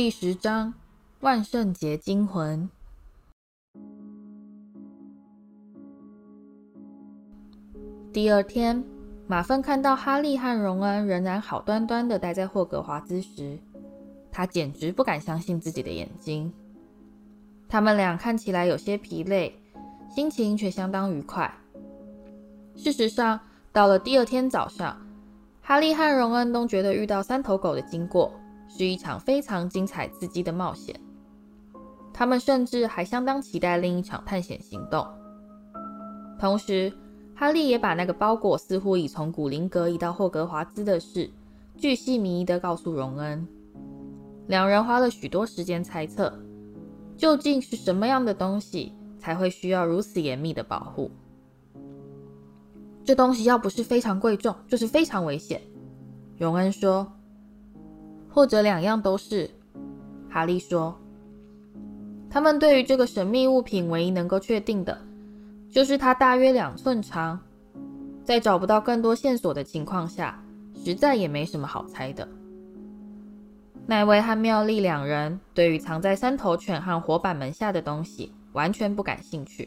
第十章万圣节惊魂。第二天，马份看到哈利和荣恩仍然好端端的待在霍格华兹时，他简直不敢相信自己的眼睛。他们俩看起来有些疲累，心情却相当愉快。事实上，到了第二天早上，哈利和荣恩都觉得遇到三头狗的经过是一场非常精彩刺激的冒险。他们甚至还相当期待另一场探险行动。同时，哈利也把那个包裹似乎已从古灵阁移到霍格华兹的事，巨细靡遗地告诉荣恩。两人花了许多时间猜测，究竟是什么样的东西才会需要如此严密的保护。这东西要不是非常贵重，就是非常危险。荣恩说，或者两样都是。哈利说，他们对于这个神秘物品唯一能够确定的，就是它大约两寸长。在找不到更多线索的情况下，实在也没什么好猜的。奈威和妙丽两人对于藏在三头犬和火板门下的东西完全不感兴趣。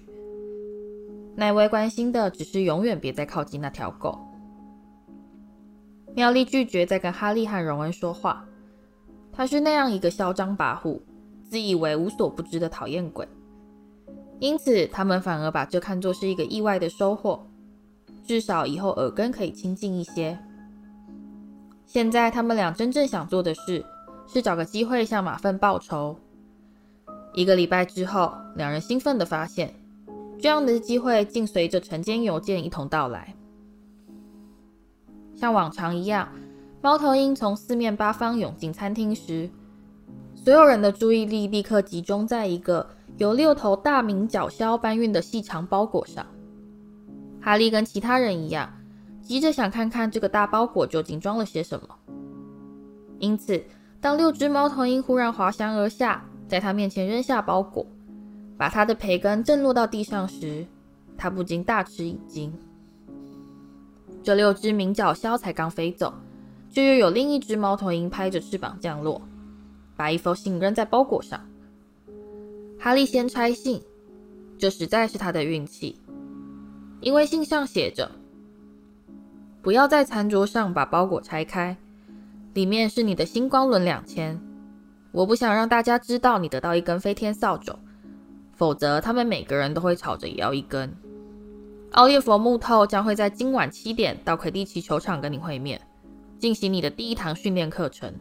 奈威关心的只是永远别再靠近那条狗。妙丽拒绝再跟哈利和荣恩说话，他是那样一个嚣张跋扈、自以为无所不知的讨厌鬼。因此，他们反而把这看作是一个意外的收获，至少以后耳根可以清净一些。现在，他们俩真正想做的事是找个机会向马粪报仇。一个礼拜之后，两人兴奋地发现。这样的机会竟随着晨间邮件一同到来。像往常一样，猫头鹰从四面八方涌进餐厅时，所有人的注意力立刻集中在一个由六头大鸣角鸮搬运的细长包裹上。哈利跟其他人一样，急着想看看这个大包裹究竟装了些什么。因此，当六只猫头鹰忽然滑翔而下，在他面前扔下包裹。把他的培根震落到地上时，他不禁大吃一惊。这六只鸣角鸮才刚飞走，就又有另一只猫头鹰拍着翅膀降落，把一封信扔在包裹上。哈利先拆信，这实在是他的运气，因为信上写着：“不要在餐桌上把包裹拆开，里面是你的星光轮两千。我不想让大家知道你得到一根飞天扫帚。”否则，他们每个人都会吵着也要一根。奥列弗·木透将会在今晚七点到魁地奇球场跟你会面，进行你的第一堂训练课程。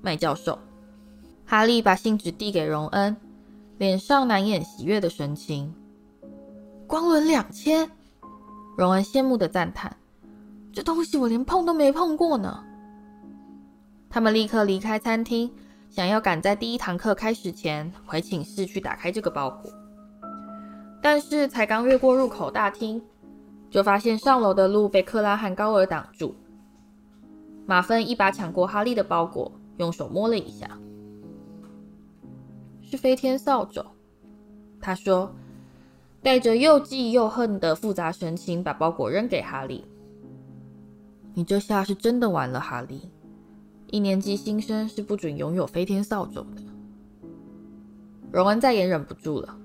麦教授。哈利把信纸递给荣恩，脸上难掩喜悦的神情。光轮两千，荣恩羡慕地赞叹：“这东西我连碰都没碰过呢。”他们立刻离开餐厅。想要赶在第一堂课开始前回寝室去打开这个包裹，但是才刚越过入口大厅，就发现上楼的路被克拉汉高尔挡住。马芬一把抢过哈利的包裹，用手摸了一下，是飞天扫帚。他说，带着又忌又恨的复杂神情，把包裹扔给哈利。你这下是真的完了，哈利。一年级新生是不准拥有飞天扫帚的。荣恩再也忍不住了，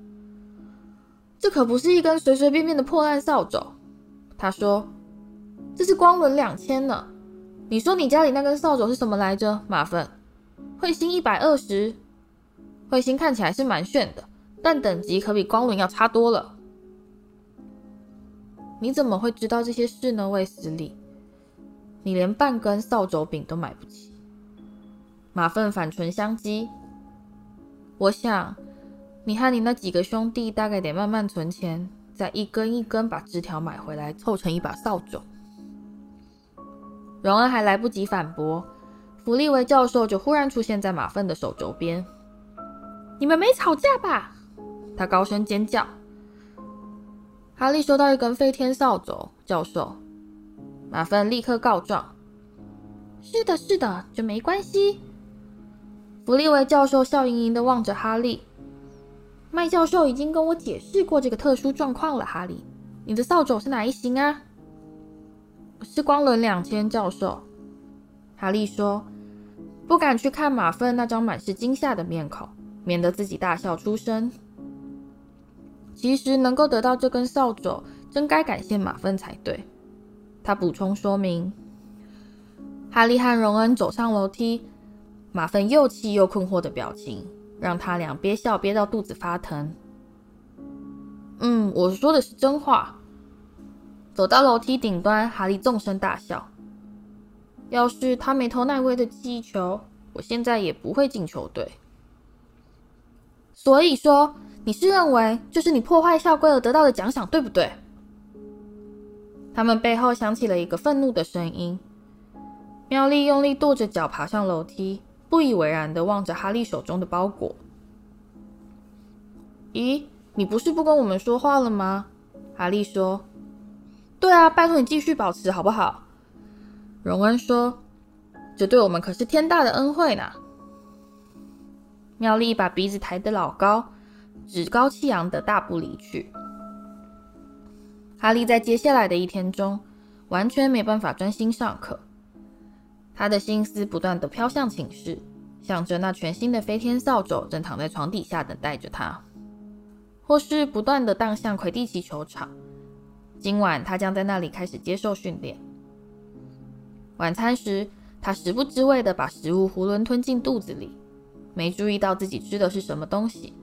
这可不是一根随随便便的破烂扫帚。他说：“这是光轮两千呢。你说你家里那根扫帚是什么来着？马粪，彗星一百二十。彗星看起来是蛮炫的，但等级可比光轮要差多了。你怎么会知道这些事呢，卫斯理？你连半根扫帚饼都买不起。”马粪反唇相讥：“我想，你和你那几个兄弟大概得慢慢存钱，再一根一根把枝条买回来，凑成一把扫帚。”荣恩还来不及反驳，弗利维教授就忽然出现在马份的手肘边。“你们没吵架吧？”他高声尖叫。哈利收到一根飞天扫帚，教授。马份立刻告状：“是的，是的，这没关系。”弗利维教授笑盈盈地望着哈利。麦教授已经跟我解释过这个特殊状况了。哈利，你的扫帚是哪一型啊？是光轮两千，教授。哈利说：“不敢去看马粪那张满是惊吓的面孔，免得自己大笑出声。其实能够得到这根扫帚，真该感谢马粪才对。他补充说明。哈利和荣恩走上楼梯，马粪又气又困惑的表情，让他俩憋笑憋到肚子发疼。嗯，我说的是真话。走到楼梯顶端，哈利纵声大笑。要是他没投奈威的记忆球，我现在也不会进球队。所以说，你是认为这是你破坏校规而得到的奖赏，对不对？他们背后响起了一个愤怒的声音。妙丽用力跺着脚爬上楼梯，不以为然地望着哈利手中的包裹。咦，你不是不跟我们说话了吗？哈利说。对啊，拜托你继续保持好不好？荣恩说：“这对我们可是天大的恩惠呢。”妙丽把鼻子抬得老高，趾高气扬的大步离去。哈利在接下来的一天中完全没办法专心上课，他的心思不断地飘向寝室，想着那全新的飞天扫帚正躺在床底下等待着他，或是不断地荡向魁地奇球场。今晚他将在那里开始接受训练。晚餐时，他食不知味地把食物囫囵吞进肚子里，没注意到自己吃的是什么东西。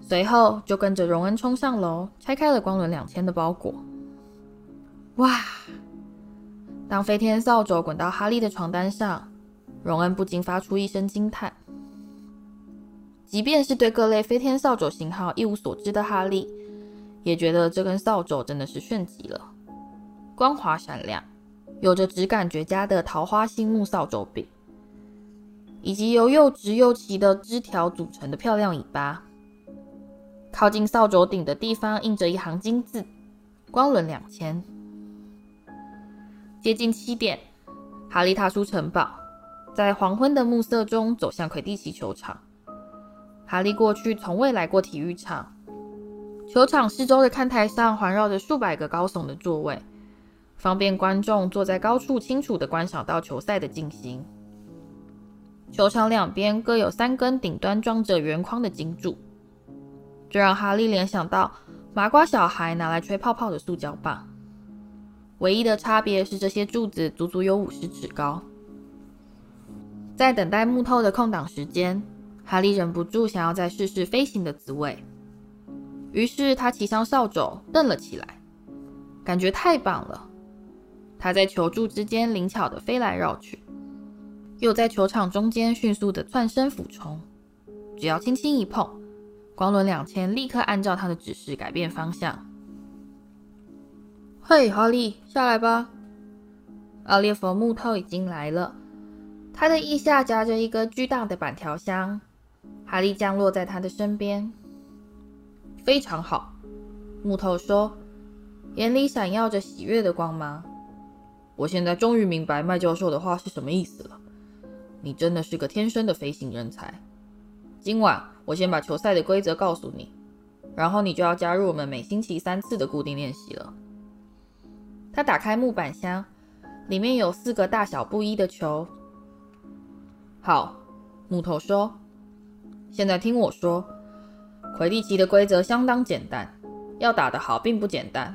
随后就跟着荣恩冲上楼，拆开了光轮两千的包裹。哇！当飞天扫帚滚到哈利的床单上，荣恩不禁发出一声惊叹。即便是对各类飞天扫帚型号一无所知的哈利，也觉得这根扫帚真的是炫极了，光滑闪亮，有着质感绝佳的桃花心木扫帚柄，以及由又直又齐的枝条组成的漂亮尾巴。靠近扫帚顶的地方印着一行金字：“光轮两千。”接近七点，哈利踏出城堡，在黄昏的暮色中走向魁地奇球场。哈利过去从未来过体育场。球场四周的看台上环绕着数百个高耸的座位，方便观众坐在高处清楚地观赏到球赛的进行。球场两边各有三根顶端装着圆框的金柱，这让哈利联想到麻瓜小孩拿来吹泡泡的塑胶棒。唯一的差别是这些柱子足足有五十尺高。在等待木头的空档时间，哈利忍不住想要再试试飞行的滋味。于是他骑上扫帚，蹬了起来，感觉太棒了。他在球柱之间灵巧地飞来绕去，又在球场中间迅速地窜身俯冲。只要轻轻一碰，光轮两千立刻按照他的指示改变方向。嘿，哈利，下来吧。奥列弗·木头已经来了，他的腋下夹着一个巨大的板条箱。哈利降落在他的身边。非常好，木头说，眼里闪耀着喜悦的光芒。我现在终于明白麦教授的话是什么意思了。你真的是个天生的飞行人才。今晚我先把球赛的规则告诉你，然后你就要加入我们每星期三次的固定练习了。他打开木板箱，里面有四个大小不一的球。好，木头说，现在听我说。魁地奇的规则相当简单，要打得好并不简单。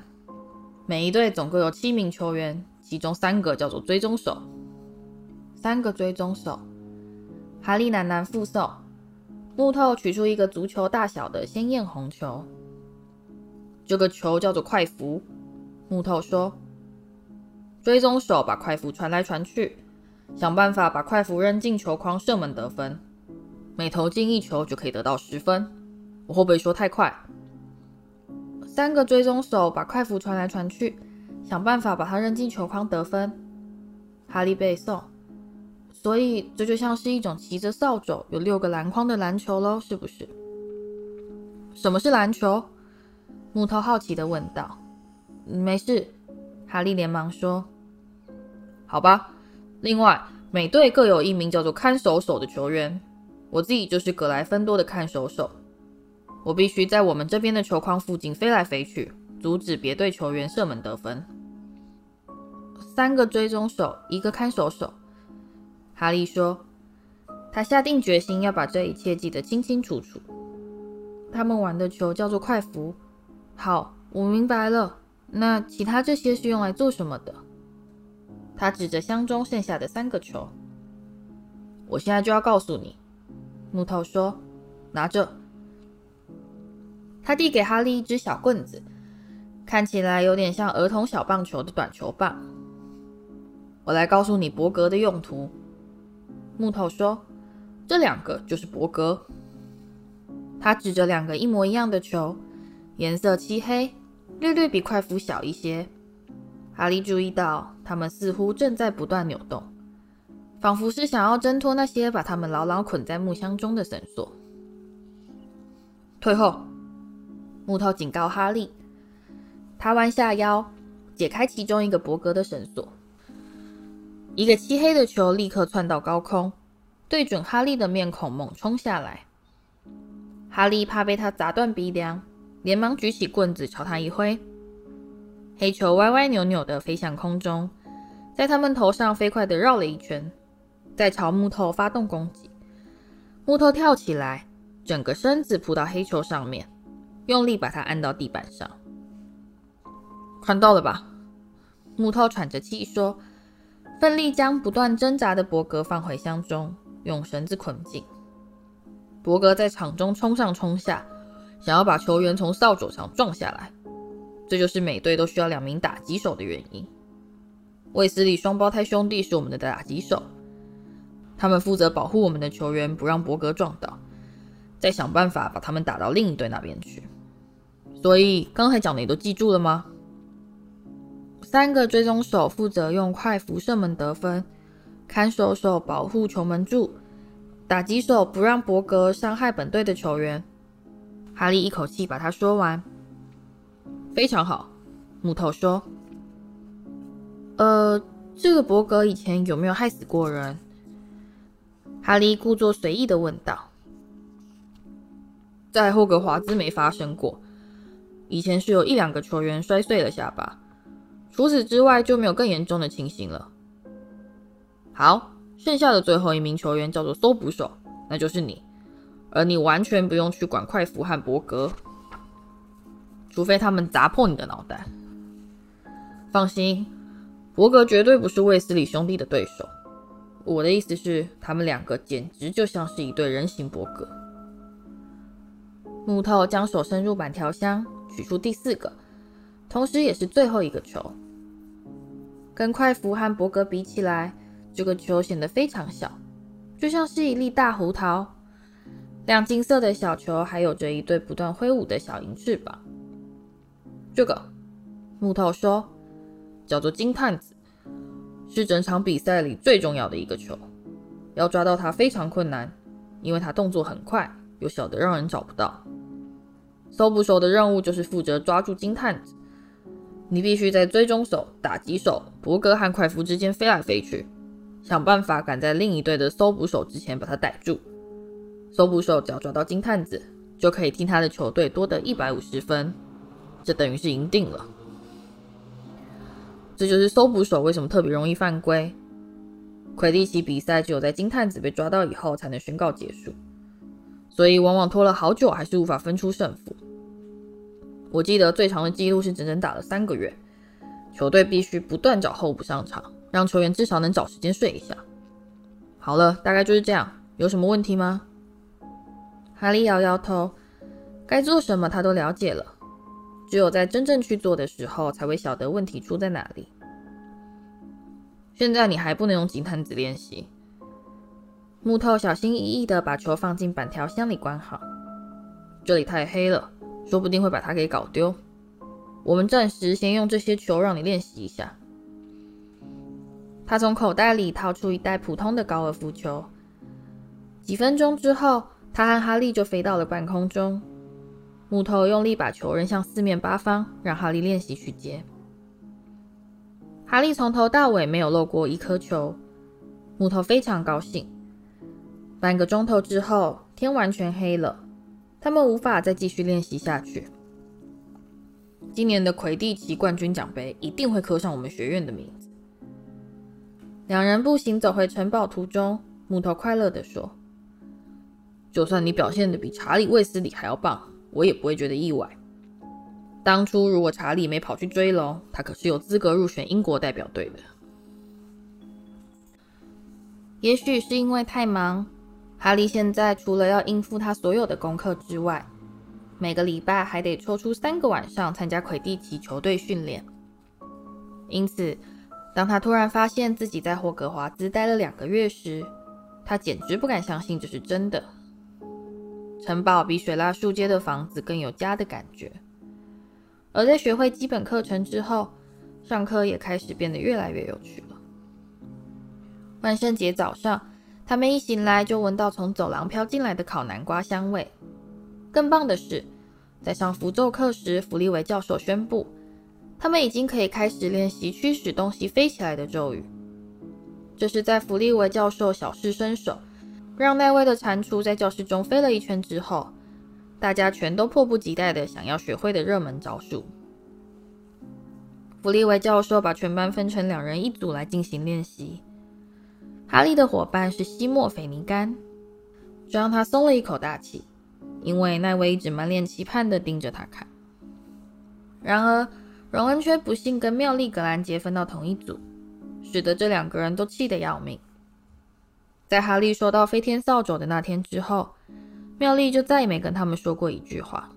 每一队总共有七名球员，其中三个叫做追踪手。三个追踪手。哈利喃喃复诵。木头取出一个足球大小的鲜艳红球。这个球叫做快符。木头说。追踪手把快符传来传去，想办法把快符扔进球框射门得分。每投进一球就可以得到十分。我会不会说太快？三个追踪手把快符传来传去，想办法把它扔进球框得分。哈利背诵，所以这就像是一种骑着扫帚、有六个篮筐的篮球喽，是不是？什么是篮球？木头好奇地问道。没事，哈利连忙说。好吧。另外，每队各有一名叫做看守手的球员，我自己就是格莱芬多的看守手。我必须在我们这边的球框附近飞来飞去，阻止别队球员射门得分。三个追踪手，一个看守手。哈利说：“他下定决心要把这一切记得清清楚楚。他们玩的球叫做快服。好，我明白了。那其他这些是用来做什么的？他指着箱中剩下的三个球。我现在就要告诉你。木头说：“拿着。”他递给哈利一支小棍子，看起来有点像儿童小棒球的短球棒。我来告诉你博格的用途。木头说：“这两个就是博格。”他指着两个一模一样的球，颜色漆黑，略略比快符小一些。哈利注意到，它们似乎正在不断扭动，仿佛是想要挣脱那些把它们牢牢捆在木箱中的绳索。退后！木头警告哈利。他弯下腰，解开其中一个博格的绳索。一个漆黑的球立刻窜到高空，对准哈利的面孔猛冲下来。哈利怕被他砸断鼻梁，连忙举起棍子朝他一挥。黑球歪歪扭扭地飞向空中，在他们头上飞快地绕了一圈，再朝木头发动攻击。木头跳起来，整个身子扑到黑球上面，用力把它按到地板上。看到了吧？木头喘着气说，奋力将不断挣扎的博格放回箱中，用绳子捆紧。博格在场中冲上冲下，想要把球员从扫帚上撞下来。这就是每队都需要两名打击手的原因。卫斯理双胞胎兄弟是我们的打击手，他们负责保护我们的球员，不让博格撞倒，再想办法把他们打到另一队那边去。所以刚才讲的你都记住了吗？三个追踪手负责用快辐射门得分，看守手保护球门柱。打击手不让博格伤害本队的球员。哈利一口气把他说完。非常好，木头说。呃，这个博格以前有没有害死过人？哈利故作随意的问道。在霍格华兹没发生过。以前是有一两个球员摔碎了下巴，除此之外就没有更严重的情形了。好。剩下的最后一名球员叫做搜捕手，那就是你，而你完全不用去管快符和博格，除非他们砸破你的脑袋。放心，博格绝对不是卫斯理兄弟的对手。我的意思是，他们两个简直就像是一对人形伯格。木头将手伸入板条箱，取出第四个，同时也是最后一个球。跟快福和博格比起来。这个球显得非常小，就像是一粒大胡桃。亮金色的小球还有着一对不断挥舞的小银翅膀。这个木头说，叫做金探子，是整场比赛里最重要的一个球。要抓到它非常困难，因为它动作很快，又小得让人找不到。搜捕手的任务就是负责抓住金探子。你必须在追踪手、打击手、博格和快夫之间飞来飞去。想办法赶在另一队的搜捕手之前把他逮住。搜捕手只要抓到金探子，就可以替他的球队多得一百五十分，这等于是赢定了。这就是搜捕手为什么特别容易犯规。魁地奇比赛只有在金探子被抓到以后才能宣告结束，所以往往拖了好久还是无法分出胜负。我记得最长的记录是整整打了三个月，球队必须不断找候补上场。让球员至少能找时间睡一下。好了，大概就是这样。有什么问题吗？哈利摇摇头，该做什么他都了解了，只有在真正去做的时候，才会晓得问题出在哪里。现在你还不能用金探子练习。木头小心翼翼地把球放进板条箱里关好。这里太黑了，说不定会把它给搞丢。我们暂时先用这些球让你练习一下。他从口袋里掏出一袋普通的高尔夫球。几分钟之后，他和哈利就飞到了半空中。木头用力把球扔向四面八方，让哈利练习去接。哈利从头到尾没有漏过一颗球。木头非常高兴。半个钟头之后，天完全黑了，他们无法再继续练习下去。今年的魁地奇冠军奖杯一定会刻上我们学院的名字。两人步行走回城堡途中，木头快乐地说：“就算你表现得比查理·卫斯理还要棒，我也不会觉得意外。当初如果查理没跑去追龙，他可是有资格入选英国代表队的。也许是因为太忙，哈利现在除了要应付他所有的功课之外，每个礼拜还得抽出三个晚上参加魁地奇球队训练。因此，当他突然发现自己在霍格华兹待了两个月时，他简直不敢相信这是真的。城堡比水蜡树街的房子更有家的感觉。而在学会基本课程之后，上课也开始变得越来越有趣了。万圣节早上，他们一醒来就闻到从走廊飘进来的烤南瓜香味。更棒的是，在上符咒课时，弗利维教授宣布，他们已经可以开始练习驱使东西飞起来的咒语。这是在弗利维教授小试身手，让奈威的蟾蜍在教室中飞了一圈之后。大家全都迫不及待的想要学会的热门招数。弗利维教授把全班分成两人一组来进行练习。哈利的伙伴是西莫·斐尼甘，这让他松了一口大气，因为那位一直满脸期盼的盯着他看。然而，荣恩却不幸跟妙丽·格兰杰分到同一组，使得这两个人都气得要命。在哈利收到飞天扫帚的那天之后，妙丽就再也没跟他们说过一句话。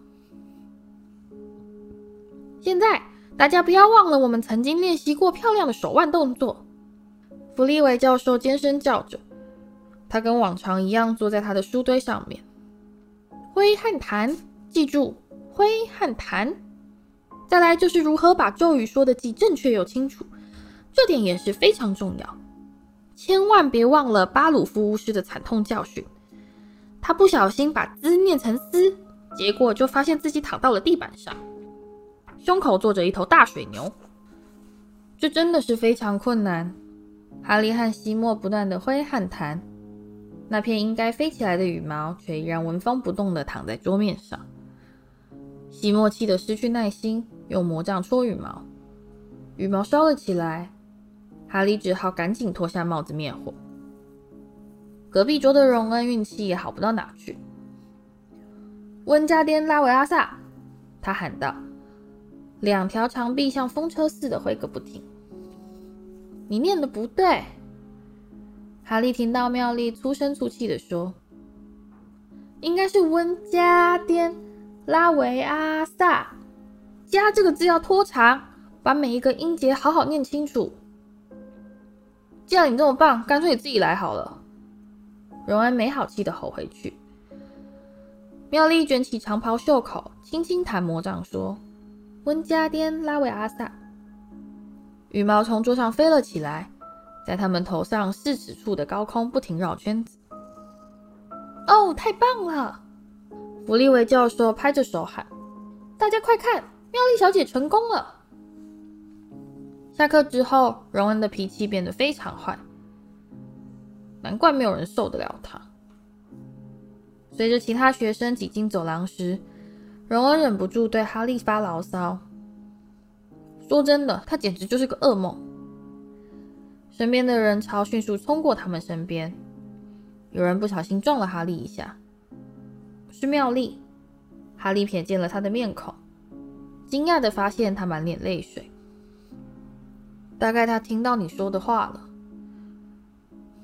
现在大家不要忘了，我们曾经练习过漂亮的手腕动作。弗利维教授尖声叫着，他跟往常一样坐在他的书堆上面，挥和弹，记住，挥和弹。再来就是如何把咒语说得既正确又清楚，这点也是非常重要。千万别忘了巴鲁夫巫师的惨痛教训。他不小心把“兹”念成“斯”，结果就发现自己躺到了地板上，胸口坐着一头大水牛。这真的是非常困难。哈利和西莫不断地挥和弹，那片应该飞起来的羽毛却依然纹风不动地躺在桌面上。西莫气得失去耐心，用魔杖戳羽毛，羽毛烧了起来。哈利只好赶紧脱下帽子灭火。隔壁桌的荣恩运气也好不到哪去。温加颠拉维阿萨，他喊道，两条长臂像风车似的挥个不停。你念的不对。哈利听到妙丽粗声粗气的说：“应该是温加颠拉维阿萨，加这个字要拖长，把每一个音节好好念清楚。既然你这么棒，干脆你自己来好了。”荣恩没好气的吼回去。妙丽卷起长袍袖口，轻轻弹魔杖，说：“温加颠拉维阿萨。”羽毛从桌上飞了起来，在他们头上四尺处的高空不停绕圈子。哦，太棒了！弗利维教授拍着手喊：“大家快看，妙丽小姐成功了！”下课之后，荣恩的脾气变得非常坏。难怪没有人受得了他。随着其他学生挤进走廊时，荣恩忍不住对哈利发牢骚：“说真的，他简直就是个噩梦。”身边的人潮迅速冲过他们身边，有人不小心撞了哈利一下，是妙丽。哈利瞥见了他的面孔，惊讶地发现他满脸泪水。大概他听到你说的话了。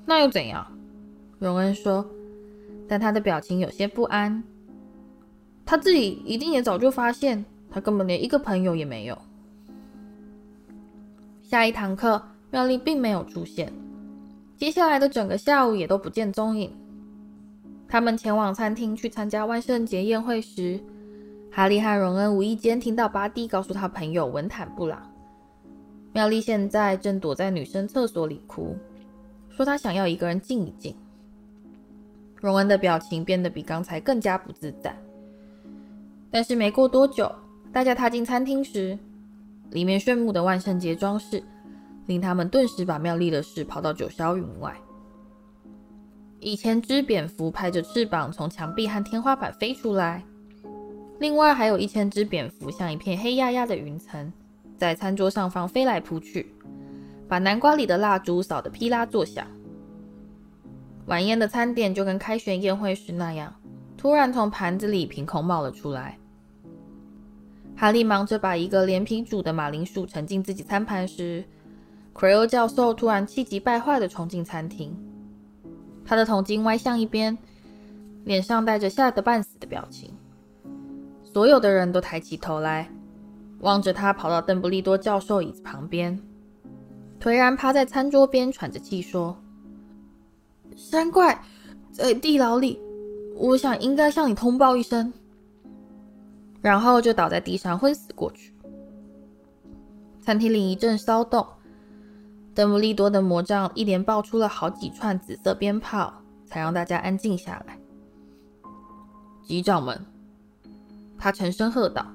那又怎样？荣恩说，但他的表情有些不安。他自己一定也早就发现，他根本连一个朋友也没有。下一堂课，妙丽并没有出现，接下来的整个下午也都不见踪影。他们前往餐厅去参加万圣节宴会时，哈利和荣恩无意间听到巴蒂告诉他朋友文坦布朗，妙丽现在正躲在女生厕所里哭。说她想要一个人静一静。荣恩的表情变得比刚才更加不自在。但是没过多久，大家踏进餐厅时，里面炫目的万圣节装饰令他们顿时把妙丽的事抛到九霄云外。一千只蝙蝠拍着翅膀从墙壁和天花板飞出来，另外还有一千只蝙蝠像一片黑压压的云层，在餐桌上方飞来扑去。把南瓜里的蜡烛扫得噼啦作响。晚宴的餐点就跟开学宴会时那样，突然从盘子里凭空冒了出来。哈利忙着把一个连皮煮的马铃薯盛进自己餐盘时，奎欧教授突然气急败坏地冲进餐厅，他的头巾歪向一边，脸上带着吓得半死的表情。所有的人都抬起头来，望着他跑到邓布利多教授椅子旁边，颓然趴在餐桌边喘着气说：“山怪在地牢里，我想应该向你通报一声。”然后就倒在地上昏死过去。餐厅里一阵骚动，邓布利多的魔杖一连爆出了好几串紫色鞭炮，才让大家安静下来。级长们，他沉声喝道：“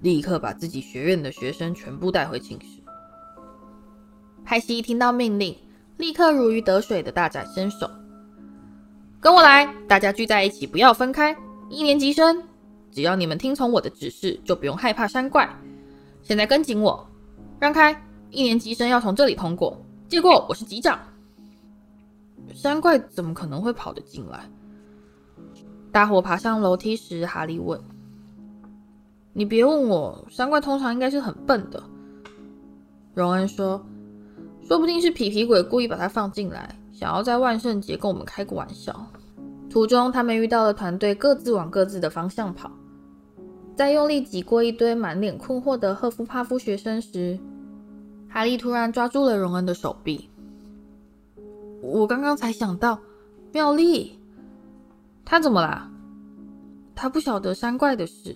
立刻把自己学院的学生全部带回寝室。”派西一听到命令，立刻如鱼得水的大展身手：“跟我来，大家聚在一起，不要分开。一年级生。”只要你们听从我的指示，就不用害怕山怪。现在跟紧我，让开！一年级生要从这里通过。结果，我是级长。山怪怎么可能会跑得进来？大伙爬上楼梯时，哈利问：“你别问我，山怪通常应该是很笨的。”荣恩说：“说不定是皮皮鬼故意把它放进来，想要在万圣节跟我们开个玩笑。”途中，他们遇到了团队，各自往各自的方向跑。在用力挤过一堆满脸困惑的赫夫帕夫学生时，哈利突然抓住了荣恩的手臂。我刚刚才想到，妙丽，她怎么啦？她不晓得山怪的事。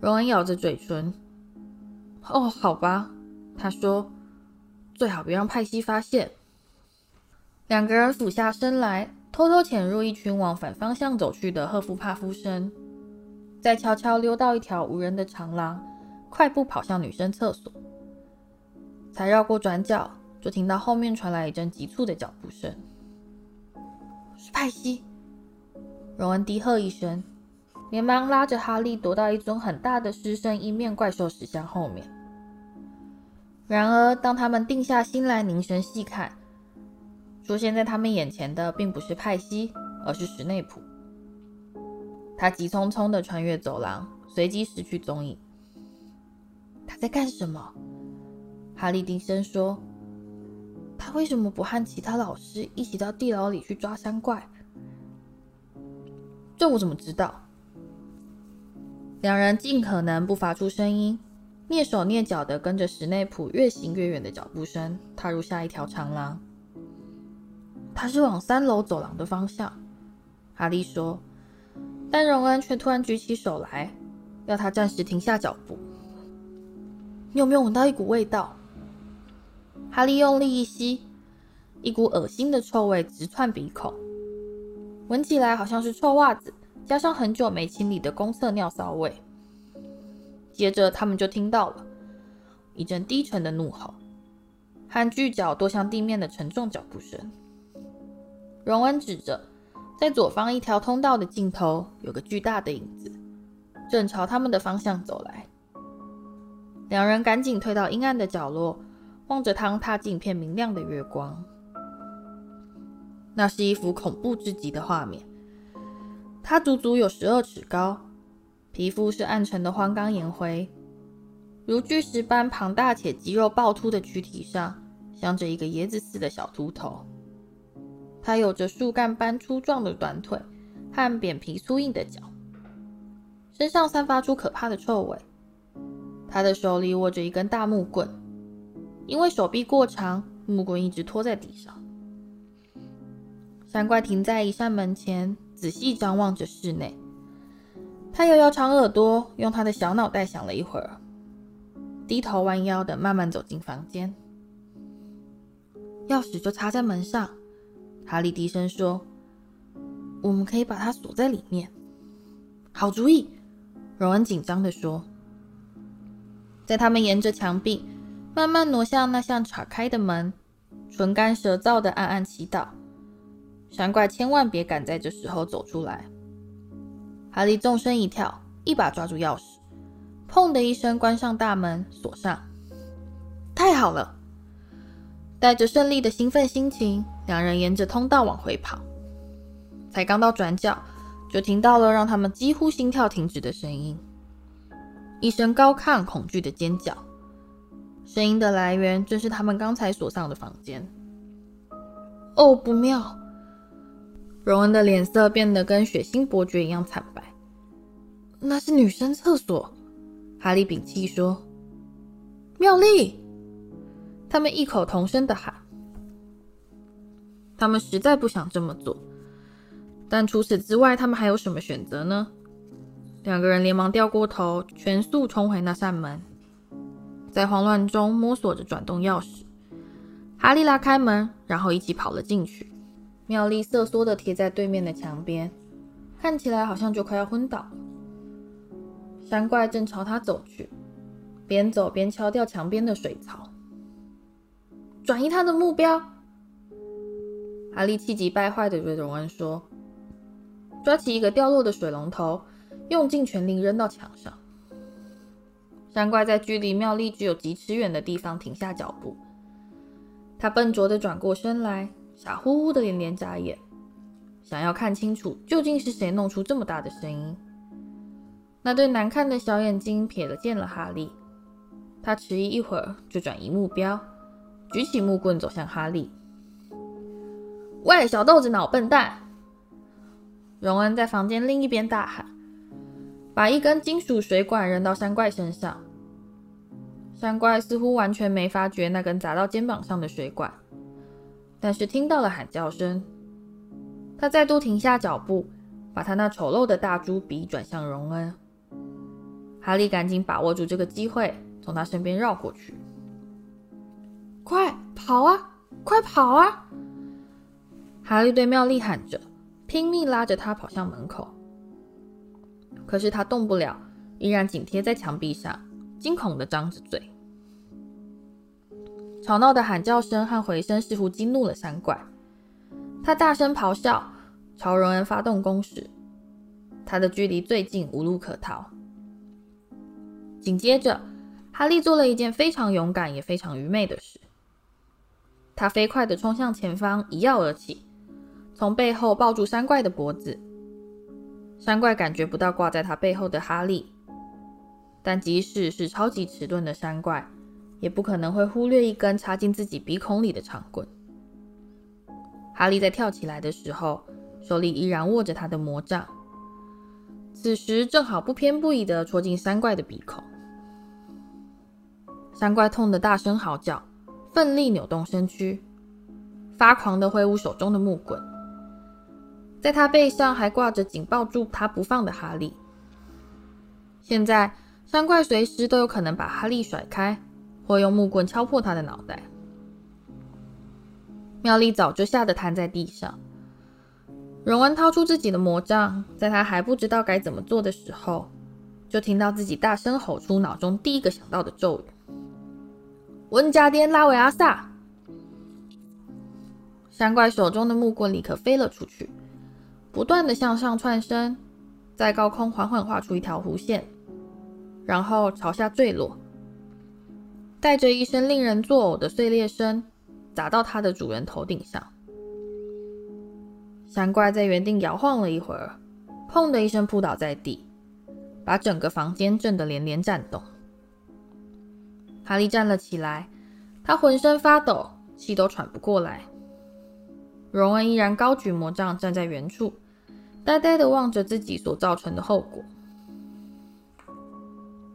荣恩咬着嘴唇。哦，好吧，他说，最好别让派西发现。两个人俯下身来，偷偷潜入一群往反方向走去的赫夫帕夫生。再悄悄溜到一条无人的长廊，快步跑向女生厕所。才绕过转角，就听到后面传来一阵急促的脚步声。是派西！荣恩低喝一声，连忙拉着哈利躲到一尊很大的狮身鹰面怪兽石像后面。然而，当他们定下心来凝神细看，出现在他们眼前的并不是派西，而是史内普。他急匆匆地穿越走廊，随即失去踪影。他在干什么？哈利低声说：“他为什么不和其他老师一起到地牢里去抓山怪？”这我怎么知道？两人尽可能不发出声音，蹑手蹑脚地跟着史内普越行越远的脚步声，踏入下一条长廊。他是往三楼走廊的方向，哈利说。但荣恩却突然举起手来，要他暂时停下脚步。你有没有闻到一股味道？哈利用力一吸，一股恶心的臭味直窜鼻孔，闻起来好像是臭袜子加上很久没清理的公厕尿骚味。接着，他们就听到了一阵低沉的怒吼，和巨脚跺向地面的沉重脚步声。荣恩指着。在左方一条通道的尽头，有个巨大的影子，正朝他们的方向走来。两人赶紧退到阴暗的角落，望着他踏进片明亮的月光。那是一幅恐怖至极的画面。他足足有十二尺高，皮肤是暗沉的荒冈岩灰，如巨石般庞大且肌肉暴突的躯体上，镶着一个椰子似的小秃头。他有着树干般粗壮的短腿和扁平粗硬的脚，身上散发出可怕的臭味。他的手里握着一根大木棍，因为手臂过长，木棍一直拖在地上。山怪停在一扇门前，仔细张望着室内。他摇摇长耳朵，用他的小脑袋想了一会儿，低头弯腰的慢慢走进房间，钥匙就插在门上。哈利低声说：“我们可以把它锁在里面。”好主意，荣恩紧张地说。在他们沿着墙壁慢慢挪向那扇敞开的门，唇干舌燥地暗暗祈祷：“山怪千万别赶在这时候走出来。”哈利纵身一跳，一把抓住钥匙，砰的一声关上大门，锁上。太好了！带着胜利的兴奋心情。两人沿着通道往回跑，才刚到转角，就听到了让他们几乎心跳停止的声音，一声高亢、恐惧的尖叫。声音的来源正是他们刚才所上的房间。哦，不妙！荣恩的脸色变得跟血腥伯爵一样惨白。那是女生厕所，哈利屏气说：“妙丽！”他们异口同声的喊。他们实在不想这么做，但除此之外，他们还有什么选择呢？两个人连忙掉过头，全速冲回那扇门，在慌乱中摸索着转动钥匙。哈利拉开门，然后一起跑了进去。妙丽瑟缩的贴在对面的墙边，看起来好像就快要昏倒。山怪正朝他走去，边走边敲掉墙边的水槽，转移他的目标。哈利气急败坏地对荣恩说：“抓起一个掉落的水龙头，用尽全力扔到墙上。”山怪在距离妙丽只有几尺远的地方停下脚步，他笨拙地转过身来，傻乎乎的连连眨眼，想要看清楚究竟是谁弄出这么大的声音。那对难看的小眼睛瞥了见了哈利，他迟疑一会儿就转移目标，举起木棍走向哈利。喂，小豆子脑笨蛋！荣恩在房间另一边大喊，把一根金属水管扔到山怪身上。山怪似乎完全没发觉那根砸到肩膀上的水管，但是听到了喊叫声。他再度停下脚步，把他那丑陋的大猪鼻转向荣恩。哈利赶紧把握住这个机会，从他身边绕过去。快跑啊！快跑啊！哈利对妙丽喊着，拼命拉着她跑向门口。可是她动不了，依然紧贴在墙壁上，惊恐地张着嘴。吵闹的喊叫声和回声似乎激怒了山怪，他大声咆哮，朝荣恩发动攻势。他的距离最近，无路可逃。紧接着，哈利做了一件非常勇敢也非常愚昧的事，他飞快地冲向前方，一跃而起。从背后抱住山怪的脖子，山怪感觉不到挂在他背后的哈利，但即使是超级迟钝的山怪，也不可能会忽略一根插进自己鼻孔里的长棍。哈利在跳起来的时候，手里依然握着他的魔杖，此时正好不偏不倚地戳进山怪的鼻孔。山怪痛得大声嚎叫，奋力扭动身躯，发狂地挥舞手中的木棍。在他背上还挂着紧抱住他不放的哈利。现在，山怪随时都有可能把哈利甩开，或用木棍敲破他的脑袋。妙丽早就吓得瘫在地上。荣恩掏出自己的魔杖，在他还不知道该怎么做的时候，就听到自己大声吼出脑中第一个想到的咒语：“温加颠拉维阿萨！”山怪手中的木棍立刻飞了出去。不断地向上窜升，在高空缓缓画出一条弧线，然后朝下坠落，带着一声令人作呕的碎裂声，砸到它的主人头顶上。山怪在原地摇晃了一会儿，砰的一声扑倒在地，把整个房间震得连连颤动。哈利站了起来，他浑身发抖，气都喘不过来。荣恩依然高举魔杖，站在原处。呆呆地望着自己所造成的后果。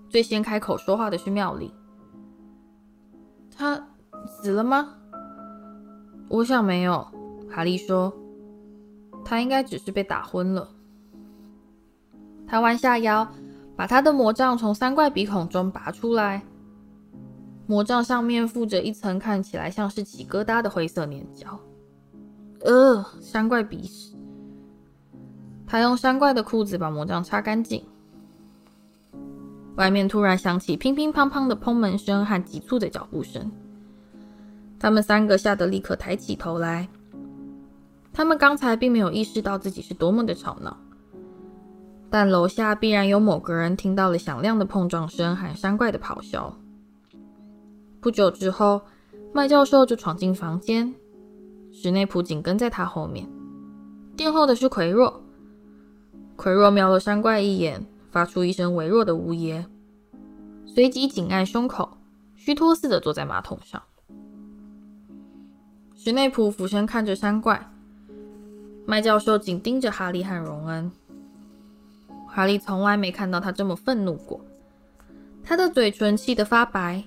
最先开口说话的是妙丽。他死了吗？我想没有。哈利说：“他应该只是被打昏了。”他弯下腰，把他的魔杖从三怪鼻孔中拔出来。魔杖上面附着一层看起来像是起疙瘩的灰色粘胶。呃，三怪鼻屎。他用山怪的裤子把魔杖擦干净。外面突然响起乒乒乓乓的砰门声和急促的脚步声。他们三个吓得立刻抬起头来。他们刚才并没有意识到自己是多么的吵闹，但楼下必然有某个人听到了响亮的碰撞声和山怪的咆哮。不久之后，麦教授就闯进房间，史内普紧跟在他后面。殿后的是奎若。奎若瞄了山怪一眼，发出一声微弱的呜咽，随即紧按胸口，虚脱似的坐在马桶上。史内普俯身看着山怪，麦教授紧盯着哈利和荣恩。哈利从来没看到他这么愤怒过，他的嘴唇气得发白。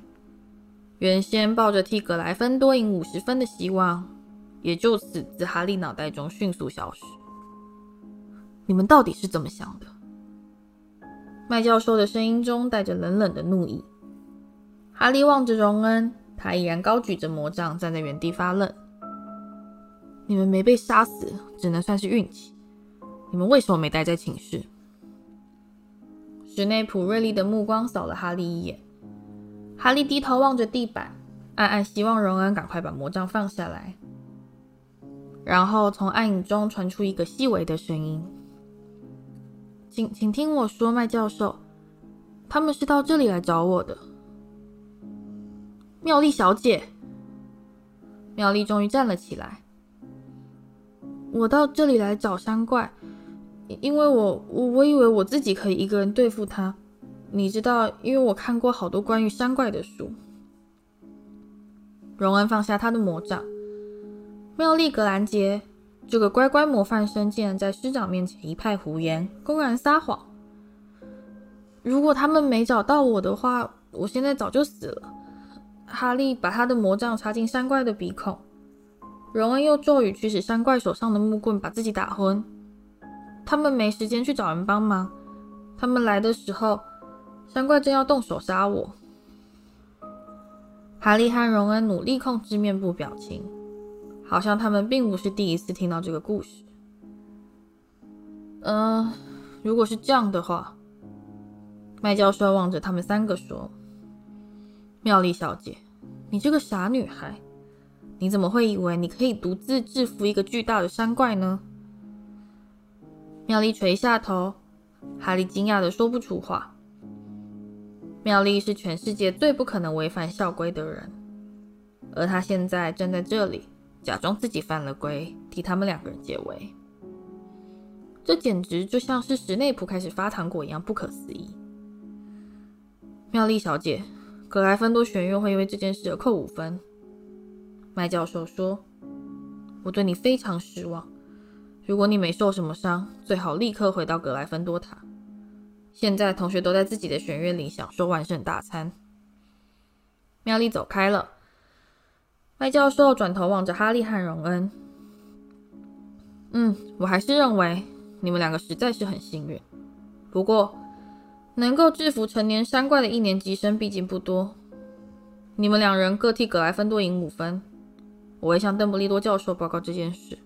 原先抱着替葛莱芬多赢五十分的希望，也就此自哈利脑袋中迅速消失。你们到底是怎么想的？麦教授的声音中带着冷冷的怒意。哈利望着荣恩，他依然高举着魔杖，站在原地发愣。你们没被杀死，只能算是运气。你们为什么没待在寝室？史内普锐利的目光扫了哈利一眼。哈利低头望着地板，暗暗希望荣恩赶快把魔杖放下来。然后从暗影中传出一个细微的声音。请请听我说，麦教授，他们是到这里来找我的。妙丽小姐，妙丽终于站了起来。我到这里来找山怪，因为我我我以为我自己可以一个人对付他。你知道，因为我看过好多关于山怪的书。荣恩放下他的魔杖。妙丽格兰杰。这个乖乖模范生竟然在师长面前一派胡言，公然撒谎。如果他们没找到我的话，我现在早就死了。哈利把他的魔杖插进山怪的鼻孔，荣恩用咒语驱使山怪手上的木棍把自己打昏。他们没时间去找人帮忙，他们来的时候，山怪正要动手杀我。哈利和荣恩努力控制面部表情。好像他们并不是第一次听到这个故事。嗯、如果是这样的话，麦教授望着他们三个说：“妙丽小姐，你这个傻女孩，你怎么会以为你可以独自制服一个巨大的山怪呢？”妙丽垂下头，哈利惊讶的说不出话。妙丽是全世界最不可能违反校规的人，而她现在站在这里。假装自己犯了规，替他们两个人解围，这简直就像是史内普开始发糖果一样不可思议。妙丽小姐，格莱芬多学院会因为这件事而扣五分。麦教授说：“我对你非常失望。如果你没受什么伤，最好立刻回到格莱芬多塔。现在同学都在自己的学院里享受万圣大餐。”妙丽走开了。麦教授转头望着哈利和荣恩。嗯，我还是认为你们两个实在是很幸运。不过，能够制服成年山怪的一年级生毕竟不多。你们两人各替葛莱芬多赢五分。我会向邓布利多教授报告这件事。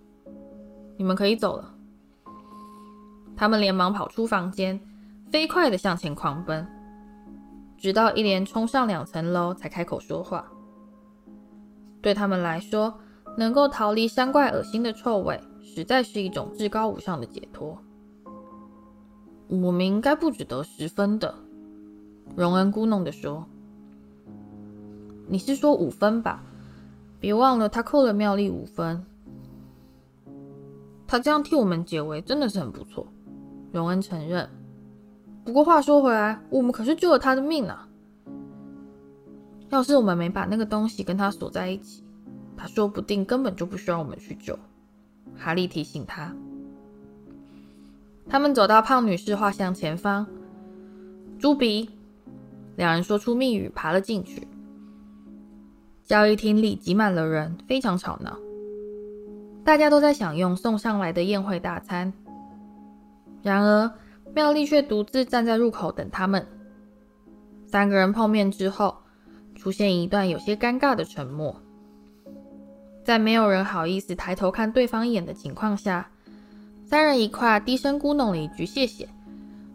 你们可以走了。他们连忙跑出房间，飞快地向前狂奔，直到一连冲上两层楼才开口说话。对他们来说，能够逃离山怪恶心的臭味，实在是一种至高无上的解脱。我们应该不只得十分的，荣恩咕哝地说：“你是说五分吧？别忘了，他扣了妙丽五分。他这样替我们解围，真的是很不错。”荣恩承认。不过话说回来，我们可是救了他的命啊！要是我们没把那个东西跟他锁在一起，他说不定根本就不需要我们去救。哈利提醒他。他们走到胖女士画像前方，猪鼻，两人说出密语，爬了进去。交易厅里挤满了人，非常吵闹，大家都在享用送上来的宴会大餐。然而，妙丽却独自站在入口等他们。三个人碰面之后。出现一段有些尴尬的沉默，在没有人好意思抬头看对方一眼的情况下，三人一块低声咕哝了一句“谢谢”，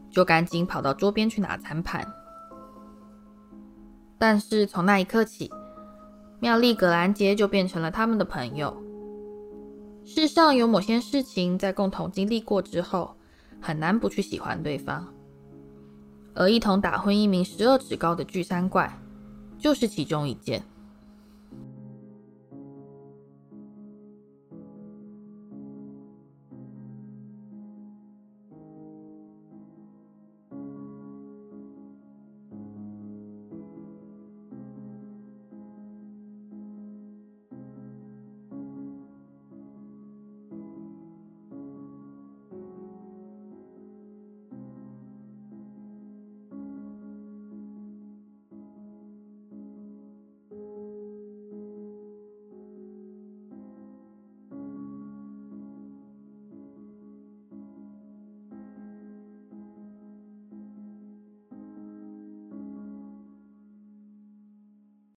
就赶紧跑到桌边去拿餐盘。但是从那一刻起，妙丽·葛兰杰就变成了他们的朋友。世上有某些事情，在共同经历过之后，很难不去喜欢对方，而一同打昏一名十二尺高的巨山怪。就是其中一件。